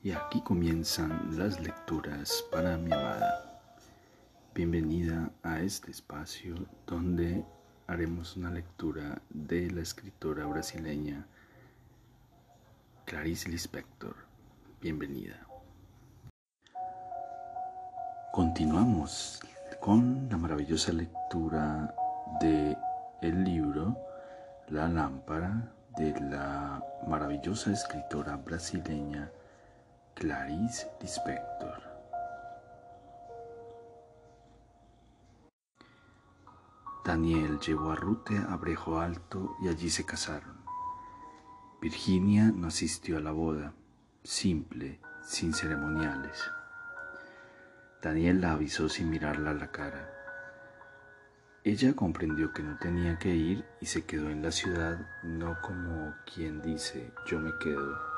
Y aquí comienzan las lecturas para mi amada. Bienvenida a este espacio donde haremos una lectura de la escritora brasileña Clarice Lispector. Bienvenida. Continuamos con la maravillosa lectura de el libro La lámpara de la maravillosa escritora brasileña Clarice Lispector. Daniel llevó a Rute a Brejo Alto y allí se casaron. Virginia no asistió a la boda, simple, sin ceremoniales. Daniel la avisó sin mirarla a la cara. Ella comprendió que no tenía que ir y se quedó en la ciudad, no como quien dice yo me quedo.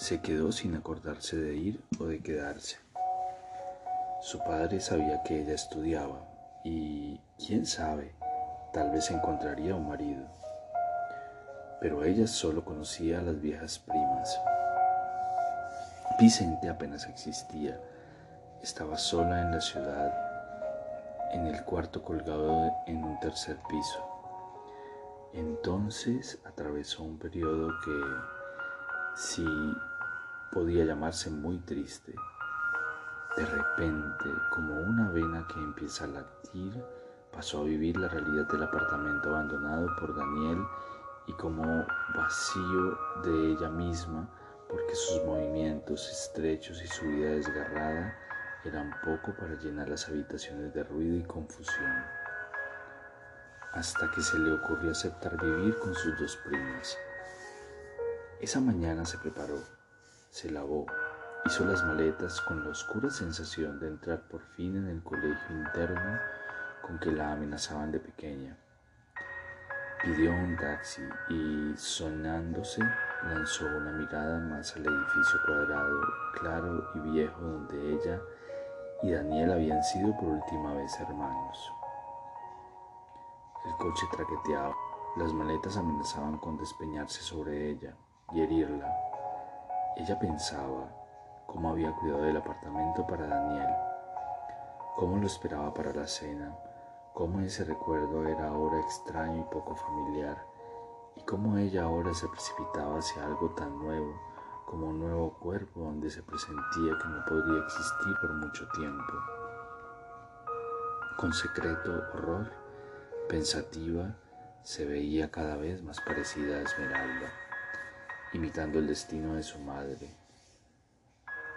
Se quedó sin acordarse de ir o de quedarse. Su padre sabía que ella estudiaba y, quién sabe, tal vez encontraría un marido. Pero ella solo conocía a las viejas primas. Vicente apenas existía. Estaba sola en la ciudad en el cuarto colgado en un tercer piso. Entonces atravesó un periodo que sí podía llamarse muy triste. De repente, como una vena que empieza a latir, pasó a vivir la realidad del apartamento abandonado por Daniel y como vacío de ella misma, porque sus movimientos estrechos y su vida desgarrada eran poco para llenar las habitaciones de ruido y confusión, hasta que se le ocurrió aceptar vivir con sus dos primas. Esa mañana se preparó, se lavó, hizo las maletas con la oscura sensación de entrar por fin en el colegio interno con que la amenazaban de pequeña. Pidió un taxi y, sonándose, lanzó una mirada más al edificio cuadrado, claro y viejo donde ella y Daniel habían sido por última vez hermanos. El coche traqueteaba, las maletas amenazaban con despeñarse sobre ella y herirla. Ella pensaba cómo había cuidado del apartamento para Daniel, cómo lo esperaba para la cena, cómo ese recuerdo era ahora extraño y poco familiar, y cómo ella ahora se precipitaba hacia algo tan nuevo como un nuevo cuerpo donde se presentía que no podría existir por mucho tiempo. Con secreto horror, pensativa, se veía cada vez más parecida a Esmeralda, imitando el destino de su madre.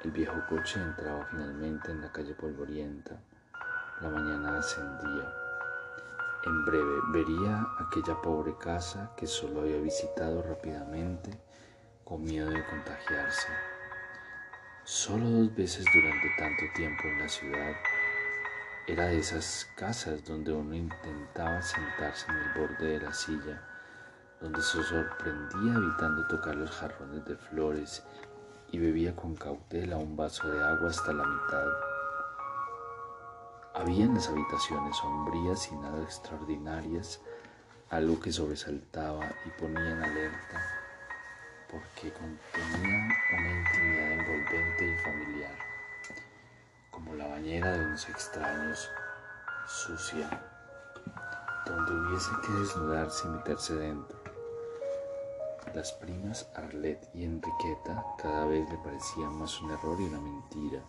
El viejo coche entraba finalmente en la calle polvorienta. La mañana ascendía. En breve vería aquella pobre casa que solo había visitado rápidamente con miedo de contagiarse. Solo dos veces durante tanto tiempo en la ciudad era de esas casas donde uno intentaba sentarse en el borde de la silla, donde se sorprendía evitando tocar los jarrones de flores y bebía con cautela un vaso de agua hasta la mitad. Había en las habitaciones sombrías y nada extraordinarias algo que sobresaltaba y ponía en alerta porque contenía una intimidad envolvente y familiar, como la bañera de unos extraños, sucia, donde hubiese que desnudarse y meterse dentro. Las primas Arlette y Enriqueta cada vez le parecían más un error y una mentira.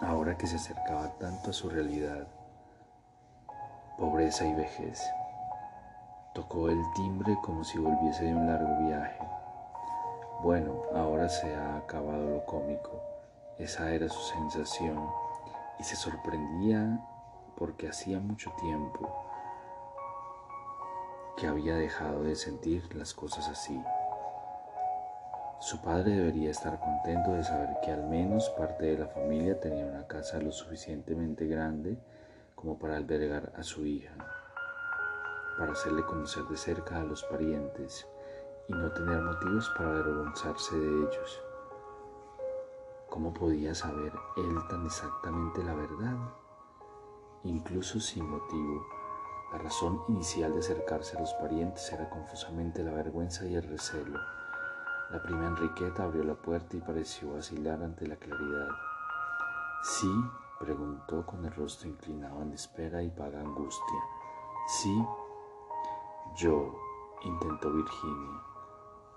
Ahora que se acercaba tanto a su realidad, pobreza y vejez. Tocó el timbre como si volviese de un largo viaje. Bueno, ahora se ha acabado lo cómico. Esa era su sensación y se sorprendía porque hacía mucho tiempo que había dejado de sentir las cosas así. Su padre debería estar contento de saber que al menos parte de la familia tenía una casa lo suficientemente grande como para albergar a su hija para hacerle conocer de cerca a los parientes y no tener motivos para avergonzarse de ellos. ¿Cómo podía saber él tan exactamente la verdad? Incluso sin motivo, la razón inicial de acercarse a los parientes era confusamente la vergüenza y el recelo, La prima Enriqueta abrió la puerta y pareció vacilar ante la claridad. ¿Sí? preguntó con el rostro inclinado en espera y vaga angustia. ¿Sí? Yo, intentó Virginia.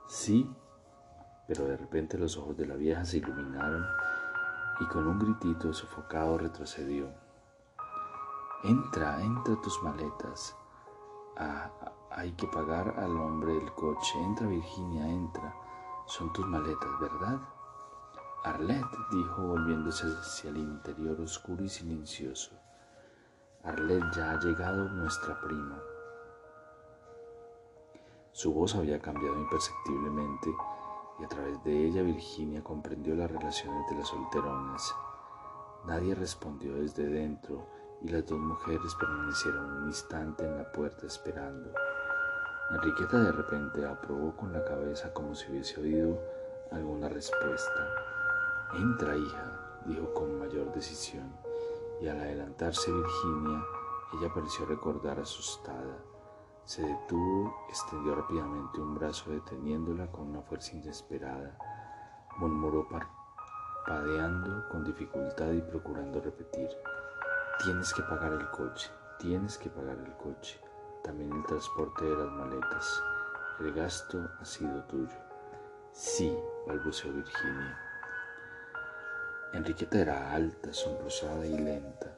¿Sí? Pero de repente los ojos de la vieja se iluminaron y con un gritito sofocado retrocedió. Entra, entra tus maletas. Ah, hay que pagar al hombre del coche. Entra, Virginia, entra. Son tus maletas, ¿verdad? Arlette, dijo volviéndose hacia el interior oscuro y silencioso. Arlette, ya ha llegado nuestra prima. Su voz había cambiado imperceptiblemente y a través de ella Virginia comprendió las relaciones de las solteronas. Nadie respondió desde dentro y las dos mujeres permanecieron un instante en la puerta esperando. Enriqueta de repente aprobó con la cabeza como si hubiese oído alguna respuesta. Entra, hija, dijo con mayor decisión, y al adelantarse Virginia, ella pareció recordar asustada. Se detuvo, extendió rápidamente un brazo deteniéndola con una fuerza inesperada. Murmuró parpadeando con dificultad y procurando repetir. Tienes que pagar el coche, tienes que pagar el coche también el transporte de las maletas. El gasto ha sido tuyo. Sí, balbuceó Virginia. Enriqueta era alta, sonrosada y lenta.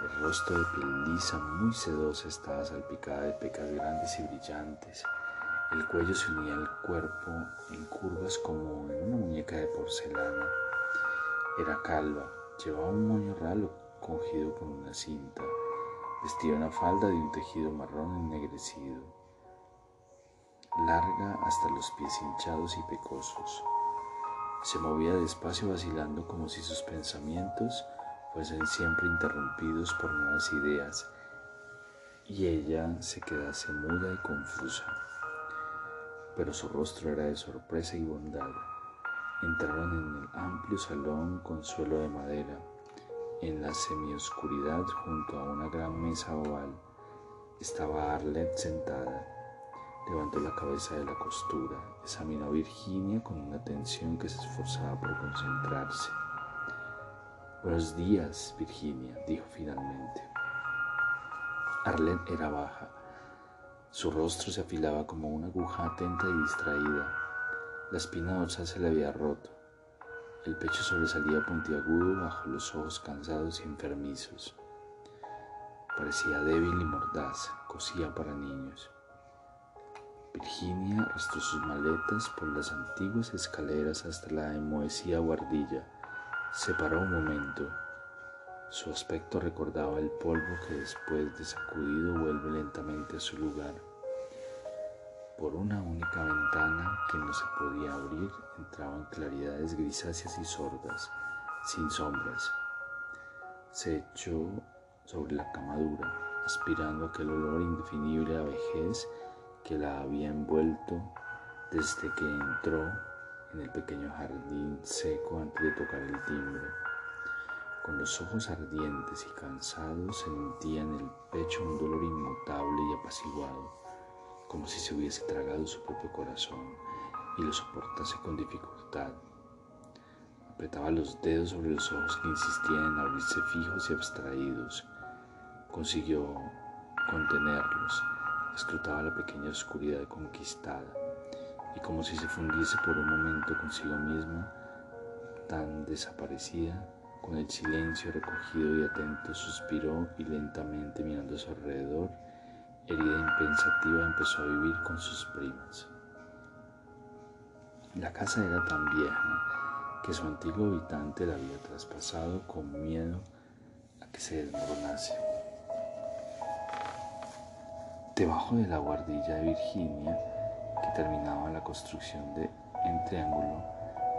El rostro de piel lisa, muy sedosa, estaba salpicada de pecas grandes y brillantes. El cuello se unía al cuerpo en curvas como en una muñeca de porcelana. Era calva, llevaba un moño ralo cogido con una cinta. Vestía una falda de un tejido marrón ennegrecido, larga hasta los pies hinchados y pecosos. Se movía despacio vacilando como si sus pensamientos fuesen siempre interrumpidos por nuevas ideas y ella se quedase muda y confusa. Pero su rostro era de sorpresa y bondad. Entraron en el amplio salón con suelo de madera en la semioscuridad, junto a una gran mesa oval, estaba Arlette sentada. Levantó la cabeza de la costura, examinó a Virginia con una atención que se esforzaba por concentrarse. Buenos días, Virginia, dijo finalmente. Arlette era baja. Su rostro se afilaba como una aguja atenta y distraída. La espina dorsal se le había roto. El pecho sobresalía puntiagudo bajo los ojos cansados y enfermizos. Parecía débil y mordaz, cosía para niños. Virginia arrastró sus maletas por las antiguas escaleras hasta la enmohecida guardilla. Se paró un momento. Su aspecto recordaba el polvo que después de sacudido vuelve lentamente a su lugar. Por una única ventana que no se podía abrir entraban claridades grisáceas y sordas, sin sombras. Se echó sobre la camadura, aspirando aquel olor indefinible a vejez que la había envuelto desde que entró en el pequeño jardín seco antes de tocar el timbre. Con los ojos ardientes y cansados sentía en el pecho un dolor inmutable y apaciguado como si se hubiese tragado su propio corazón y lo soportase con dificultad. Apretaba los dedos sobre los ojos que insistían en abrirse fijos y abstraídos. Consiguió contenerlos. Escrutaba la pequeña oscuridad conquistada y como si se fundiese por un momento consigo misma, tan desaparecida, con el silencio recogido y atento, suspiró y lentamente mirando a su alrededor, herida impensativa, empezó a vivir con sus primas. La casa era tan vieja que su antiguo habitante la había traspasado con miedo a que se desmoronase. Debajo de la guardilla de Virginia, que terminaba la construcción de en triángulo,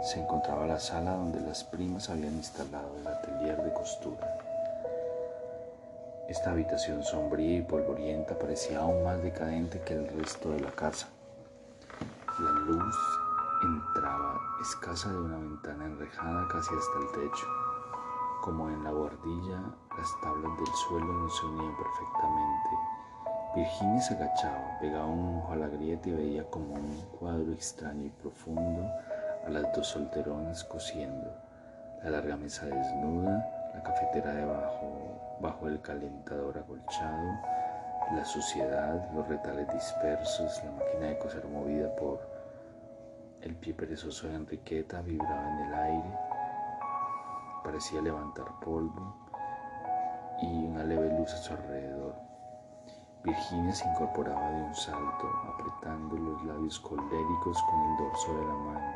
se encontraba la sala donde las primas habían instalado el atelier de costura. Esta habitación sombría y polvorienta parecía aún más decadente que el resto de la casa. La luz entraba escasa de una ventana enrejada casi hasta el techo. Como en la guardilla, las tablas del suelo no se unían perfectamente Virginia se agachaba, pegaba un ojo a la grieta y veía como un cuadro extraño y profundo a las dos solteronas cosiendo, la larga mesa desnuda, la cafetera debajo, bajo el calentador acolchado, la suciedad, los retales dispersos, la máquina de coser movida por el pie perezoso de Enriqueta vibraba en el aire, parecía levantar polvo y una leve luz a su alrededor. Virginia se incorporaba de un salto, apretando los labios coléricos con el dorso de la mano,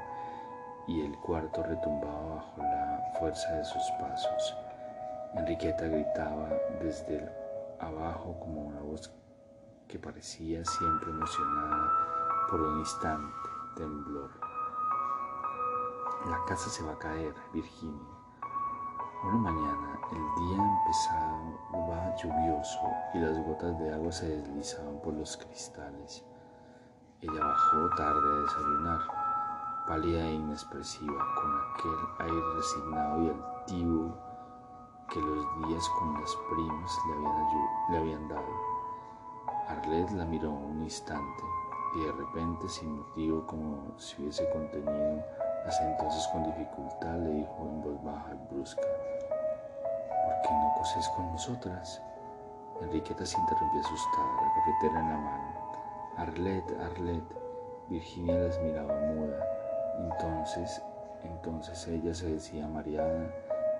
y el cuarto retumbaba bajo la fuerza de sus pasos. Enriqueta gritaba desde abajo como una voz que parecía siempre emocionada por un instante, temblor. La casa se va a caer, Virginia. Una mañana el día empezaba lluvioso y las gotas de agua se deslizaban por los cristales. Ella bajó tarde a desayunar, pálida e inexpresiva, con aquel aire resignado y altivo que los días con las primas le habían, le habían dado. Arlet la miró un instante y de repente, sin motivo, como si hubiese contenido, hasta entonces con dificultad, le dijo en voz baja y brusca, que no coses con nosotras? Enriqueta se interrumpió asustada, la cafetera en la mano. Arlet, Arlet. Virginia las miraba muda. Entonces, entonces ella se decía mareada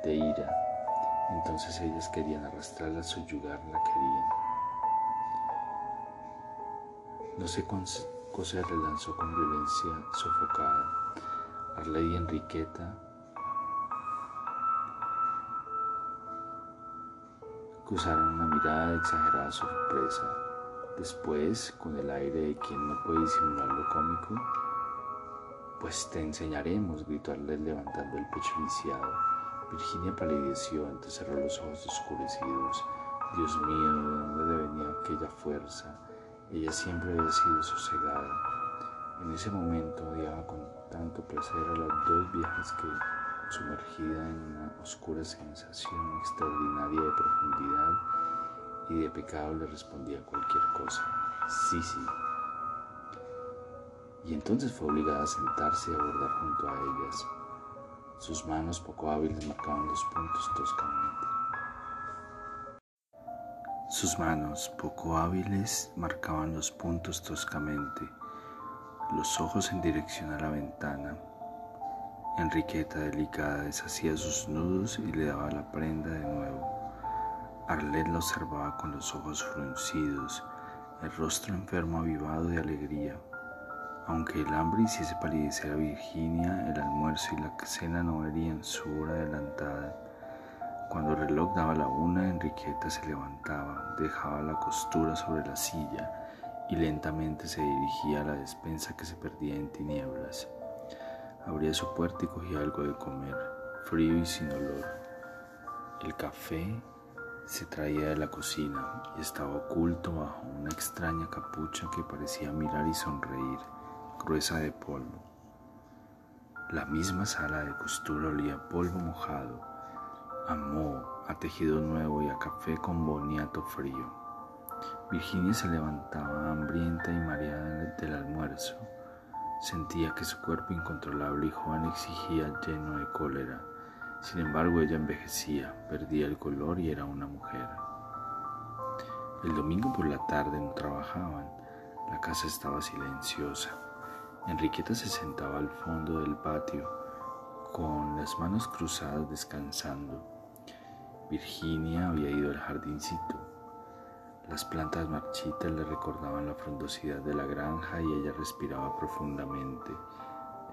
de ira. Entonces ellas querían arrastrarla, subyugarla, querían. No sé se relanzó con violencia sofocada. Arlet y Enriqueta cruzaron una mirada de exagerada sorpresa. Después, con el aire de quien no puede disimular lo cómico, pues te enseñaremos, gritó Arlet levantando el pecho viciado. Virginia palideció, cerró los ojos oscurecidos. Dios mío, ¿de dónde venía aquella fuerza? Ella siempre había sido sosegada. En ese momento odiaba con tanto placer a las dos viejas que sumergida en una oscura sensación extraordinaria de profundidad y de pecado le respondía cualquier cosa. Sí, sí. Y entonces fue obligada a sentarse y abordar junto a ellas. Sus manos poco hábiles marcaban los puntos toscamente. Sus manos poco hábiles marcaban los puntos toscamente, los ojos en dirección a la ventana, Enriqueta delicada deshacía sus nudos y le daba la prenda de nuevo. Arlet la observaba con los ojos fruncidos, el rostro enfermo avivado de alegría. Aunque el hambre hiciese palidecer a Virginia, el almuerzo y la cena no verían su hora adelantada. Cuando el reloj daba la una, Enriqueta se levantaba, dejaba la costura sobre la silla y lentamente se dirigía a la despensa que se perdía en tinieblas. Abría su puerta y cogía algo de comer, frío y sin olor. El café se traía de la cocina y estaba oculto bajo una extraña capucha que parecía mirar y sonreír, gruesa de polvo. La misma sala de costura olía a polvo mojado, a moho, a tejido nuevo y a café con boniato frío. Virginia se levantaba hambrienta y mareada del almuerzo Sentía que su cuerpo incontrolable y joven exigía lleno de cólera. Sin embargo, ella envejecía, perdía el color y era una mujer. El domingo por la tarde no trabajaban. La casa estaba silenciosa. Enriqueta se sentaba al fondo del patio, con las manos cruzadas descansando. Virginia había ido al jardincito. Las plantas marchitas le recordaban la frondosidad de la granja y ella respiraba profundamente,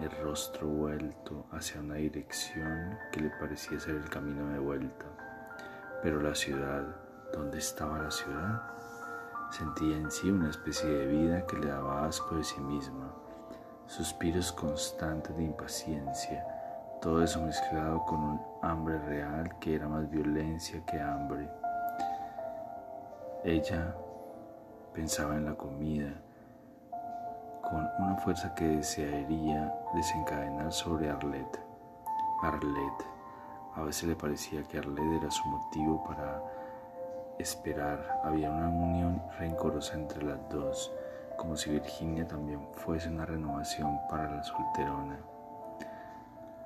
el rostro vuelto hacia una dirección que le parecía ser el camino de vuelta. Pero la ciudad, ¿dónde estaba la ciudad? Sentía en sí una especie de vida que le daba asco de sí misma, suspiros constantes de impaciencia, todo eso mezclado con un hambre real que era más violencia que hambre ella pensaba en la comida con una fuerza que desearía desencadenar sobre Arlette. Arlette. A veces le parecía que Arlette era su motivo para esperar había una unión rencorosa entre las dos, como si Virginia también fuese una renovación para la solterona.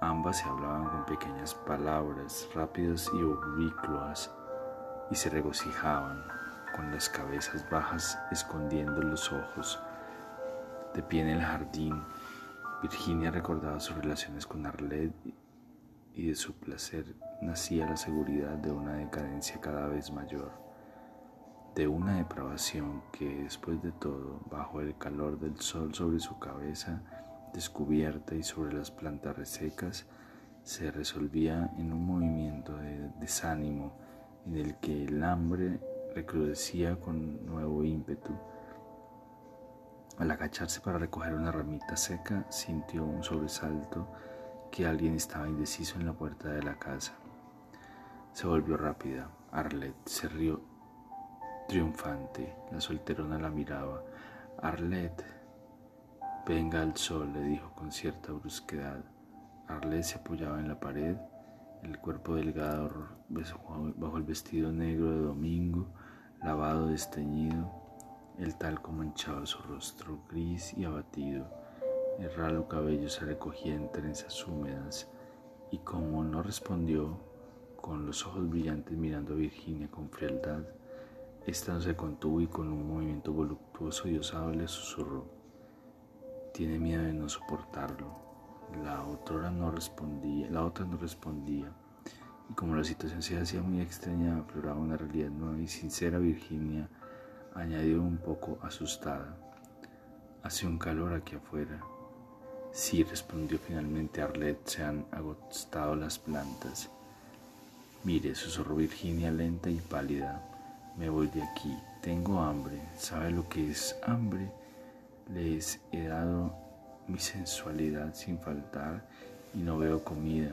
Ambas se hablaban con pequeñas palabras rápidas y oblicuas y se regocijaban con las cabezas bajas escondiendo los ojos. De pie en el jardín, Virginia recordaba sus relaciones con Arlette y de su placer nacía la seguridad de una decadencia cada vez mayor, de una depravación que después de todo, bajo el calor del sol sobre su cabeza descubierta y sobre las plantas resecas, se resolvía en un movimiento de desánimo en el que el hambre recrudecía con nuevo ímpetu. Al agacharse para recoger una ramita seca, sintió un sobresalto que alguien estaba indeciso en la puerta de la casa. Se volvió rápida. Arlette se rió triunfante. La solterona la miraba. Arlette, venga al sol, le dijo con cierta brusquedad. Arlette se apoyaba en la pared, el cuerpo delgado bajo el vestido negro de domingo, lavado, desteñido, el talco manchaba su rostro gris y abatido. El ralo cabello se recogía en trenzas húmedas y como no respondió, con los ojos brillantes mirando a Virginia con frialdad, esta no se contuvo y con un movimiento voluptuoso y osado le susurró, tiene miedo de no soportarlo. La otra no respondía, la otra no respondía, y como la situación se hacía muy extraña, afloraba una realidad nueva y sincera, Virginia añadió un poco asustada. Hace un calor aquí afuera. Sí, respondió finalmente Arlette, se han agotado las plantas. Mire, susurró Virginia lenta y pálida. Me voy de aquí. Tengo hambre. ¿Sabe lo que es hambre? Les he dado mi sensualidad sin faltar y no veo comida.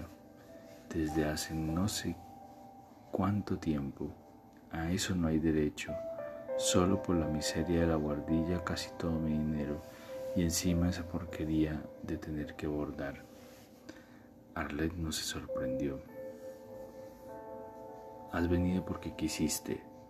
Desde hace no sé cuánto tiempo. A eso no hay derecho. Solo por la miseria de la guardilla casi todo mi dinero y encima esa porquería de tener que bordar. Arlette no se sorprendió. Has venido porque quisiste,